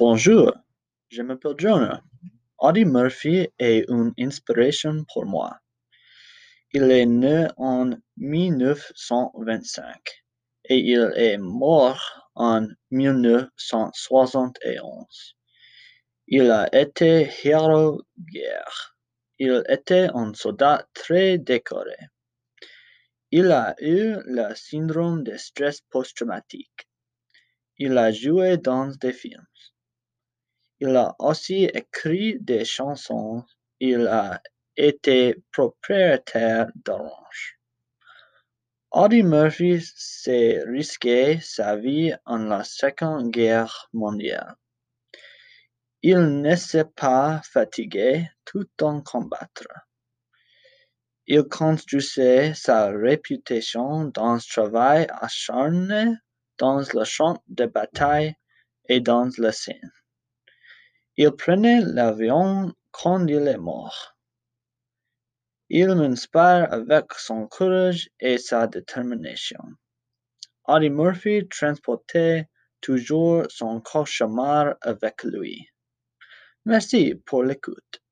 Bonjour, je m'appelle Jonah. Audie Murphy est une inspiration pour moi. Il est né en 1925 et il est mort en 1971. Il a été héros guerre. Il était un soldat très décoré. Il a eu le syndrome de stress post-traumatique. Il a joué dans des films. Il a aussi écrit des chansons. Il a été propriétaire d'Orange. Audie Murphy s'est risqué sa vie en la Seconde Guerre mondiale. Il ne s'est pas fatigué tout en combattre. Il construisait sa réputation dans le travail acharné dans le champ de bataille et dans la scène. Il prenait l'avion quand il est mort. Il m'inspire avec son courage et sa détermination. Audie Murphy transportait toujours son cauchemar avec lui. Merci pour l'écoute.